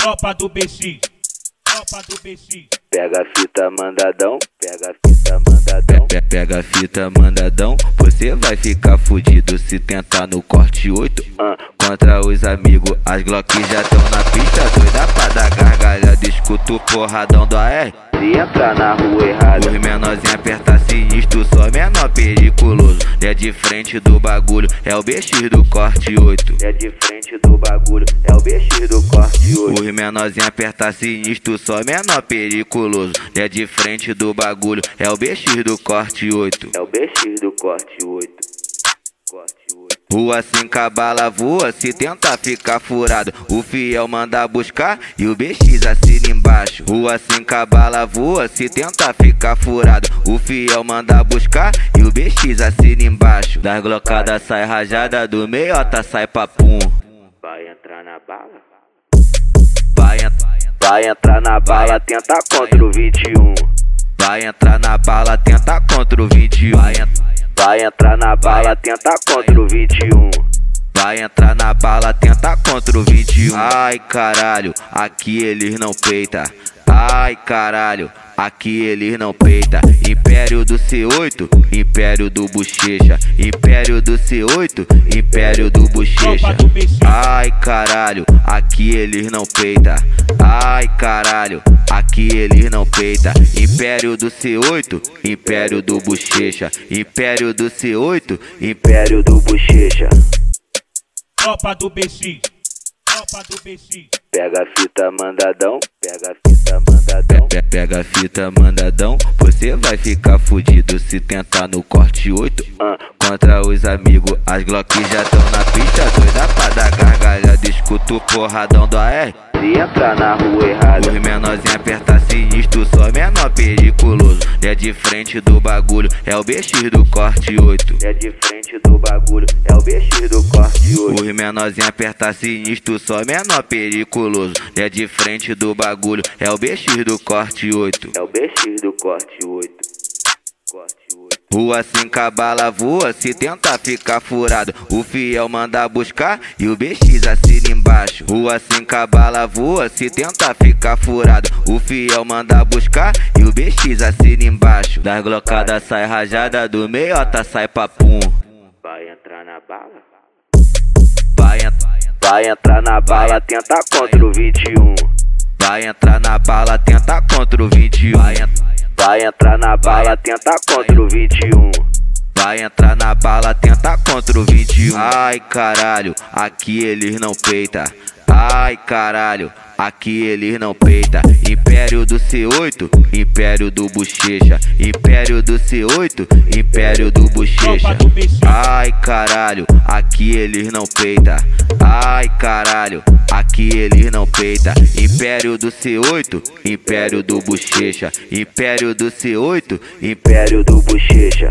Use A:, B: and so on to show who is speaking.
A: Tropa do BX, tropa do BX.
B: Pega a fita mandadão, pega a fita mandadão.
C: Pe- Pega a fita mandadão, você vai ficar fudido se tentar no corte 8.
B: Ah,
C: Contra os amigos, as Glock já tão na pista, doida pra dar gargalhada, escuta o porradão do AR.
B: se entrar na rua errada,
C: Os menorzinhos aperta sinistro, só menor periculoso. É de frente do bagulho, é o BX do corte 8.
B: é de frente do bagulho, é o BX do corte 8.
C: Os menorzinhos aperta sinistro, só menor periculoso. É de frente do bagulho, é o BX do corte 8.
B: É o BX do corte 8. Corte 8.
C: Rua sem cabala voa, se tentar ficar furado. O fiel manda buscar e o BX assina embaixo. Rua sem cabala voa, se tentar ficar furado. O fiel manda buscar e o BX assina embaixo. Das glocadas sai rajada, do meiota sai papum.
B: Vai entrar na bala?
C: Vai, en-
B: Vai entrar na bala, tenta contra o 21.
C: vai entrar na bala, tenta contra o 21. Vai, en-
B: Vai entrar na bala, tenta contra o 21.
C: Vai entrar na bala, tenta contra o 21. Ai caralho, aqui eles não peita. Ai caralho, aqui eles não peita. Império do C8, Império do Bochecha. Império do C8, Império do Bochecha. Ai caralho, aqui eles não peita. Ai caralho, aqui eles não peita. Império do C8, Império do Bochecha. Império do C8, Império
B: Império do Bochecha.
A: Tropa do BX, tropa do BX.
B: Pega a fita mandadão, pega a fita mandadão.
C: Pe- Pega a fita mandadão, você vai ficar fudido se tentar no corte 8.
B: Ah,
C: Contra os amigos, as Glock já tão na pista, doida pra dar gargalhada, escuta o porradão do AR.
B: se entrar na rua errada,
C: Os menorzinhos aperta sinistro, só menor periculoso. É de frente do bagulho, é o BX do corte 8.
B: é de frente do bagulho, é o BX do corte 8.
C: Os menorzinhos aperta sinistro, só menor periculoso. É de frente do bagulho, é o BX do corte 8.
B: É o BX do corte 8. Corte 8.
C: Rua sem cabala voa, se tentar ficar furado. O fiel manda buscar e o BX assina embaixo. Rua sem cabala voa, se tentar ficar furado. O fiel manda buscar e o BX assina embaixo. Das glocadas sai rajada, do meiota sai papum.
B: Vai entrar na bala?
C: Vai, en-
B: Vai entrar na bala, tenta contra o 21.
C: vai entrar na bala, tenta contra o 21. Vai, en-
B: Vai entrar na bala, tenta contra o 21.
C: Vai entrar na bala, tenta contra o 21. Ai caralho, aqui eles não peita. Ai caralho, aqui eles não peita. Império do C8, Império do Bochecha. Império do C8, Império do Bochecha. Ai caralho, aqui eles não peita. Ai caralho, aqui eles não peita. Império do C8, Império do Bochecha. Império do C8, Império
B: do Bochecha.